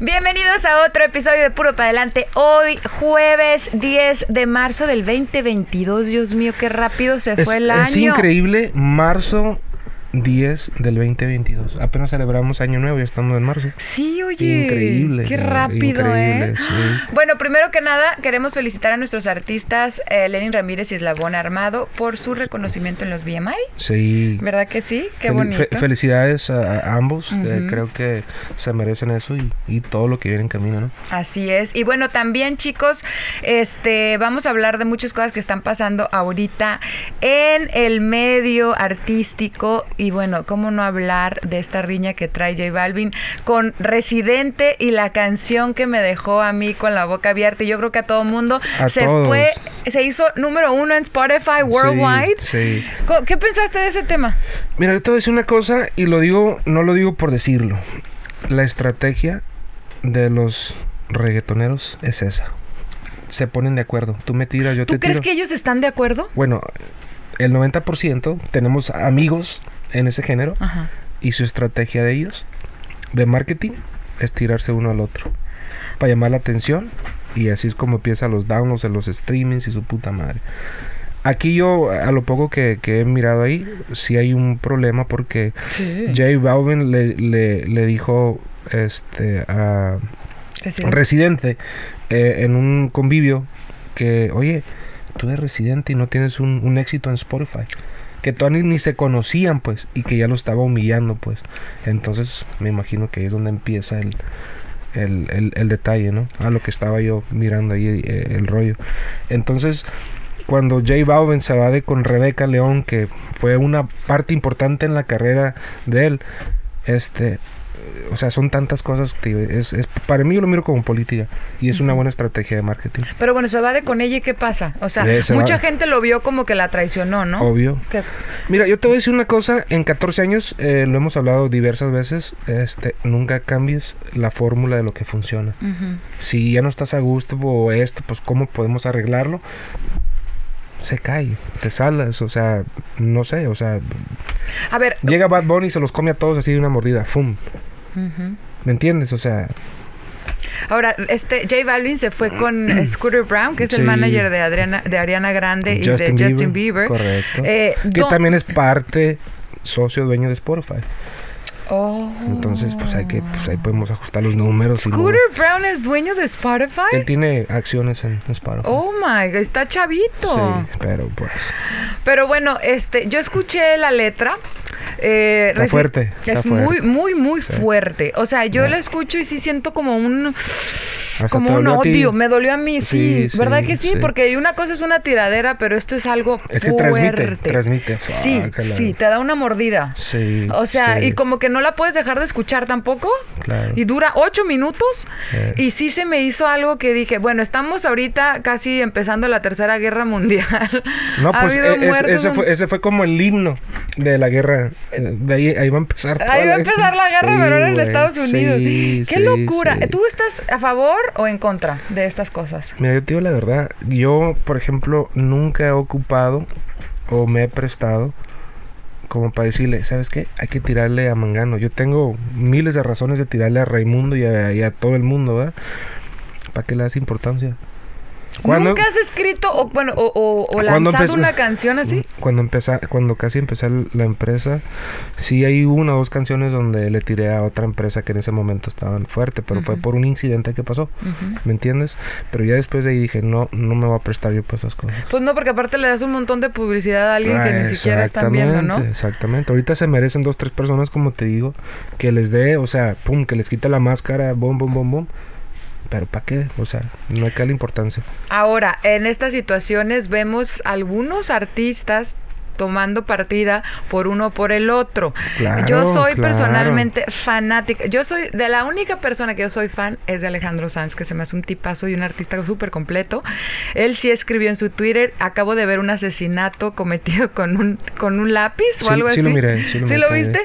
Bienvenidos a otro episodio de Puro para Adelante. Hoy, jueves 10 de marzo del 2022. Dios mío, qué rápido se fue el año. Es increíble, marzo 10 del 2022. Apenas celebramos Año Nuevo y estamos en marzo. Sí, oye. Increíble. Qué rápido, Increíble, ¿eh? sí. Bueno, primero que nada, queremos felicitar a nuestros artistas eh, Lenin Ramírez y Eslabón Armado por su reconocimiento en los BMI. Sí. ¿Verdad que sí? Qué Fel- bonito. fe- felicidades a, a ambos. eh, creo que se merecen eso y, y todo lo que viene en camino, ¿no? Así es. Y bueno, también chicos, este, vamos a hablar de muchas cosas que están pasando ahorita en el medio artístico. Y bueno, ¿cómo no hablar de esta riña que trae J Balvin con Residente y la canción que me dejó a mí con la boca abierta? Y yo creo que a todo mundo A se todos. fue, se hizo número uno en Spotify Worldwide. Sí, ¿Qué pensaste de ese tema? Mira, yo te voy a decir una cosa y lo digo, no lo digo por decirlo. La estrategia de los reggaetoneros es esa. Se ponen de acuerdo. Tú me tiras, yo ¿Tú te crees tiro. que ellos están de acuerdo? Bueno, el 90% tenemos amigos en ese género Ajá. y su estrategia de ellos de marketing es tirarse uno al otro para llamar la atención y así es como empiezan los downloads de los streamings y su puta madre. Aquí yo, a lo poco que, que he mirado ahí, sí hay un problema porque Sí. J Balvin le, le, le dijo este a Residente. Residente eh, en un convivio que, oye, tú eres Residente y no tienes un, un éxito en Spotify. Que todavía ni, se conocían, pues, y que ya lo estaba humillando, pues. Entonces, me imagino que ahí es donde empieza el, el, el- detalle, ¿no? A lo que estaba yo mirando ahí, eh, el rollo. Entonces, cuando J Balvin se va de con Rebeca León, que fue una parte importante en la carrera de él, este, o sea, son tantas cosas, tío, es, es- para mí yo lo miro como política y es una buena estrategia de marketing. Pero bueno, se va de con ella y ¿qué pasa? O sea, Eh, se mucha va. gente lo vio como que la traicionó, ¿no? Obvio. Mira, yo te voy a decir una cosa, en 14 años, eh, lo hemos hablado diversas veces, este, nunca cambies la fórmula de lo que funciona. Si ya no estás a gusto o esto, pues cómo podemos arreglarlo. Se cae, te salas, o sea, no sé, o sea, A ver, llega Bad Bunny y se los come a todos así de una mordida, ¡fum! ¿Me entiendes? O sea, ahora, este J Balvin se fue con Scooter Brown, que es el Sí. manager de Adriana, de Ariana Grande y de Justin Bieber. Correcto. Eh, que también es parte socio dueño de Spotify. Oh. Entonces, pues hay que, pues ahí podemos ajustar los números. y Scooter luego- Brown es dueño de Spotify. Él tiene acciones en Spotify. Oh my, God, está chavito. Sí, pero pues. Pero bueno, este, yo escuché la letra. Eh, Está fuerte, Es está muy, fuerte. muy, muy Sí. fuerte. O sea, yo Ya. la escucho y sí siento como un, Hasta como un odio. Me dolió a mí, sí. Sí, ¿Verdad sí, que sí? sí. Porque una cosa es una tiradera, pero esto es algo Es que fuerte. transmite, transmite. Sí, la- sí, te da una mordida. Sí. O sea, y como que no la puedes dejar de escuchar tampoco. Claro. Y dura ocho minutos. Eh. Y sí se me hizo algo que dije, bueno, estamos ahorita casi empezando la Tercera Guerra Mundial. No, pues e- es- muertos, ese, fue, ese fue como el himno de la guerra. eh, De ahí, ahí va a empezar. toda Ahí va a la- empezar la guerra, pero ahora en Estados Unidos. ¡Qué locura! ¿Tú estás a favor o en contra de estas cosas? Mira, yo te digo la verdad. Yo, por ejemplo, nunca he ocupado o me he prestado como para decirle, ¿sabes qué? Hay que tirarle a Mangano. Yo tengo miles de razones de tirarle a Raimundo y a, todo el mundo, ¿verdad? ¿Para qué le das importancia? ¿Cuándo- ¿Nunca has escrito o, bueno, o, o- o ¿Cuándo lanzado una canción así? Cuando empecé, cuando casi empecé la empresa, sí hay una o dos canciones donde le tiré a otra empresa que en ese momento estaban fuerte, pero fue por un incidente que pasó. ¿me entiendes? Pero ya después de ahí dije, no, no me voy a prestar yo por esas cosas. Pues no, porque aparte le das un montón de publicidad a alguien que Ah, ni siquiera están viendo, ¿no? exactamente. Ahorita se merecen dos, tres personas, como te digo, que les dé, o sea, pum, que les quite la máscara, bom, bom, bom, bom. Pero ¿para qué? O sea, no hay que darle importancia. Ahora, en estas situaciones vemos algunos artistas tomando partida por uno o por el otro. Claro, yo soy claro. personalmente fanática. Yo soy de la única persona que yo soy fan es de Alejandro Sanz, que se me hace un tipazo y un artista súper completo. Él sí escribió en su Twitter, acabo de ver un asesinato cometido con un, con un lápiz o Sí, algo sí así. lo miré, sí lo miré también. viste?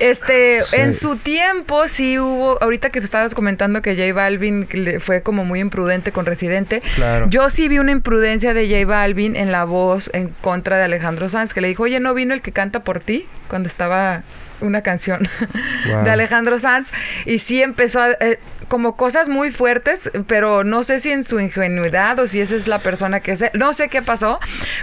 Este, Sí. en su tiempo sí hubo, ahorita que estabas comentando que J Balvin fue como muy imprudente con Residente. Claro. Yo sí vi una imprudencia de J Balvin en la voz en contra de Alejandro Sanz, que le dijo, oye, ¿no vino el que canta por ti? Cuando estaba una canción Wow. de Alejandro Sanz. Y sí empezó a, eh, como cosas muy fuertes, pero no sé si en su ingenuidad o si esa es la persona que es. No sé qué pasó,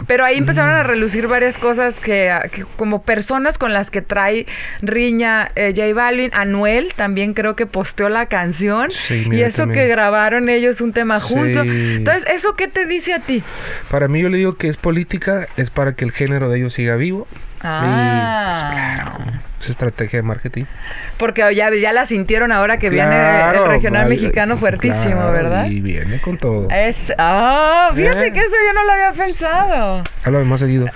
pero ahí empezaron a relucir varias cosas que, ah, que como personas con las que trae riña eh, J Balvin. Anuel también creo que posteó la canción. Sí, y eso también. que grabaron ellos un tema juntos. Sí. Entonces, ¿eso qué te dice a ti? Para mí yo le digo que es política, es para que el género de ellos siga vivo. Ah. Es estrategia de marketing. Porque ya, ya la sintieron ahora que viene el regional vale, mexicano fuertísimo, claro, ¿verdad? Y viene con todo. Es, ah, fíjate Eh. que eso yo no lo había pensado. Háblame más seguido.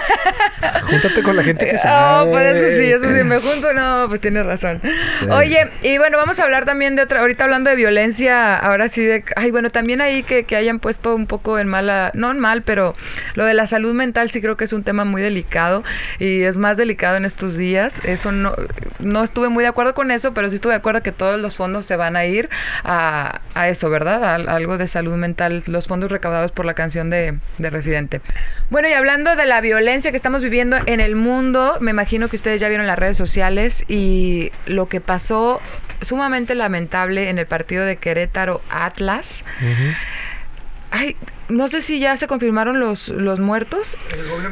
Júntate con la gente que Ah, sabe. pues eso sí, eso sí, me junto, no, pues tienes razón. Sí. Oye, y bueno, vamos a hablar también de otra, ahorita hablando de violencia, ahora sí de, ay, bueno, también ahí que, que hayan puesto un poco en mala, no en mal, pero lo de la salud mental sí creo que es un tema muy delicado y es más delicado en estos días. Eso no, no estuve muy de acuerdo con eso, pero sí estuve de acuerdo que todos los fondos se van a ir a, a eso, ¿verdad? A, a algo de salud mental, los fondos recaudados por la canción de, de Residente. Bueno, y hablando de la violencia que estamos viviendo en el mundo, me imagino que ustedes ya vieron las redes sociales y lo que pasó sumamente lamentable en el partido de Querétaro Atlas. Ay, no sé si ya se confirmaron los, los muertos,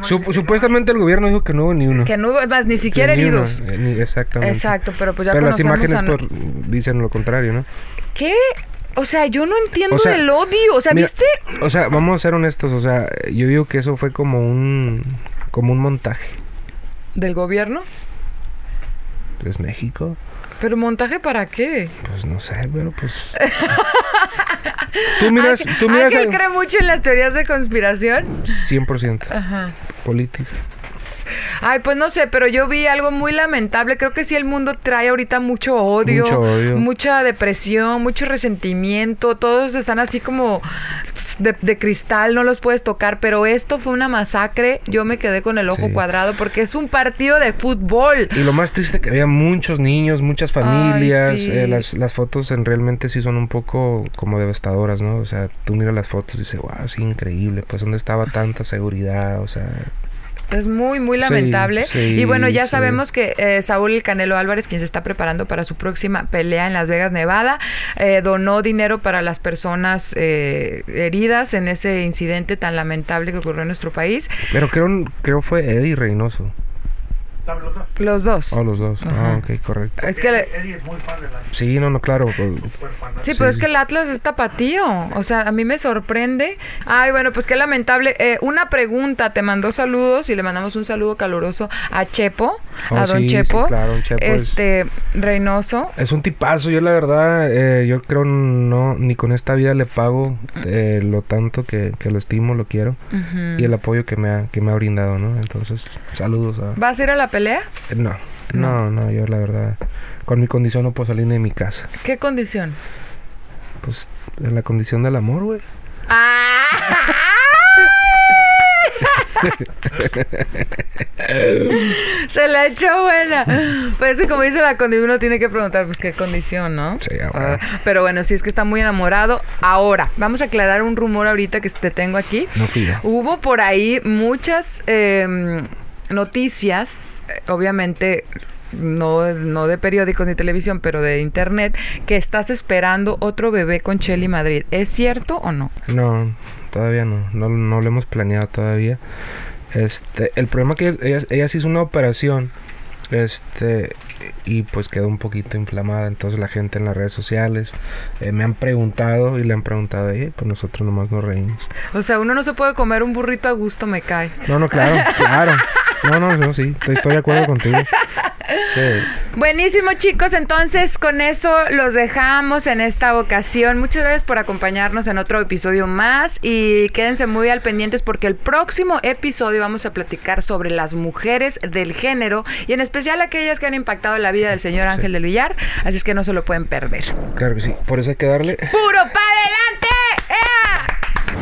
Sup- supuestamente el gobierno dijo que no hubo ni uno. que no hubo más ni siquiera Ni heridos. eh, ni- exactamente. Exacto, pero pues ya Pero las conocemos imágenes a- por- dicen lo contrario, ¿no? ¿Qué? O sea, yo no entiendo O sea, el odio. O sea, Mira, ¿viste? O sea, vamos a ser honestos, o sea, yo digo que eso fue como un como un montaje. Del gobierno. Es México, ¿Pero montaje para qué? pues no sé, pero pues Tú miras, Ángel- tú miras Ángel a- cree mucho en las teorías de conspiración. 100% Ajá. política. Ay, pues no sé, pero yo vi algo muy lamentable. Creo que sí el mundo trae ahorita mucho odio, Mucho odio. mucha depresión, mucho resentimiento. Todos están así como de, de cristal, no los puedes tocar. Pero esto fue una masacre. Yo me quedé con el ojo Sí. cuadrado porque es un partido de fútbol. Y lo más triste que había muchos niños, muchas familias. Ay, sí. eh, las, las fotos en realmente sí son un poco como devastadoras, ¿no? O sea, tú miras las fotos y dices, wow, sí, increíble. Pues, ¿dónde estaba tanta seguridad? O sea, Es muy, muy Sí, lamentable. sí, y bueno, ya sí. sabemos que eh, Saúl El Canelo Álvarez, quien se está preparando para su próxima pelea en Las Vegas, Nevada, eh, donó dinero para las personas eh, heridas en ese incidente tan lamentable que ocurrió en nuestro país. pero creo, creo fue Eddie Reynoso. Los dos. Oh, los dos. Ajá. Ah, ok, correcto. Es que... le- Eddie es muy fan de la Sí, no, no, claro. pues, Sí, Sí, pero es sí. que el Atlas es tapatío. O sea, a mí me sorprende. Ay, bueno, pues qué lamentable. Eh, una pregunta, te mandó saludos y le mandamos un saludo caluroso a Chepo, Oh, a don sí, sí, Chepo. claro, don Chepo es- Este, Reynoso. Es un tipazo, yo la verdad, eh, yo creo no, ni con esta vida le pago eh, lo tanto que, que lo estimo, lo quiero y el apoyo que me ha, que me ha brindado, ¿no? Entonces, saludos a... ¿Vas a ir a la pelea? No, no, no, yo la verdad, con mi condición no puedo salir ni de mi casa. ¿Qué condición? Pues, la condición del amor, güey. ¡Ah! Se la echó buena. Pues como dice la condición, uno tiene que preguntar, pues qué condición, ¿no? Sí, ah, Ah, bueno. pero bueno, si es que está muy enamorado. Ahora, vamos a aclarar un rumor ahorita que te tengo aquí. No fui yo. Hubo por ahí muchas eh, noticias, eh, obviamente no, no de periódicos ni televisión, pero de internet, que estás esperando otro bebé con Shelly Madrid. ¿Es cierto o no? No, todavía no, no, no lo hemos planeado todavía. Este, el problema que ella, ella se hizo una operación, este, y pues quedó un poquito inflamada. Entonces la gente en las redes sociales eh, me han preguntado y le han preguntado, eh, pues nosotros nomás nos reímos. O sea, uno no se puede comer un burrito a gusto, me cae. No, no, claro, claro. No, no, no, sí, estoy, estoy de acuerdo contigo. Sí. Buenísimo chicos, entonces con eso los dejamos en esta ocasión. Muchas gracias por acompañarnos en otro episodio más y quédense muy al pendientes porque el próximo episodio vamos a platicar sobre las mujeres del género y en especial aquellas que han impactado la vida del señor Ángel del Villar, así es que no se lo pueden perder. Claro que sí. Por eso hay que darle. ¡Puro pa' adelante! ¡Ea!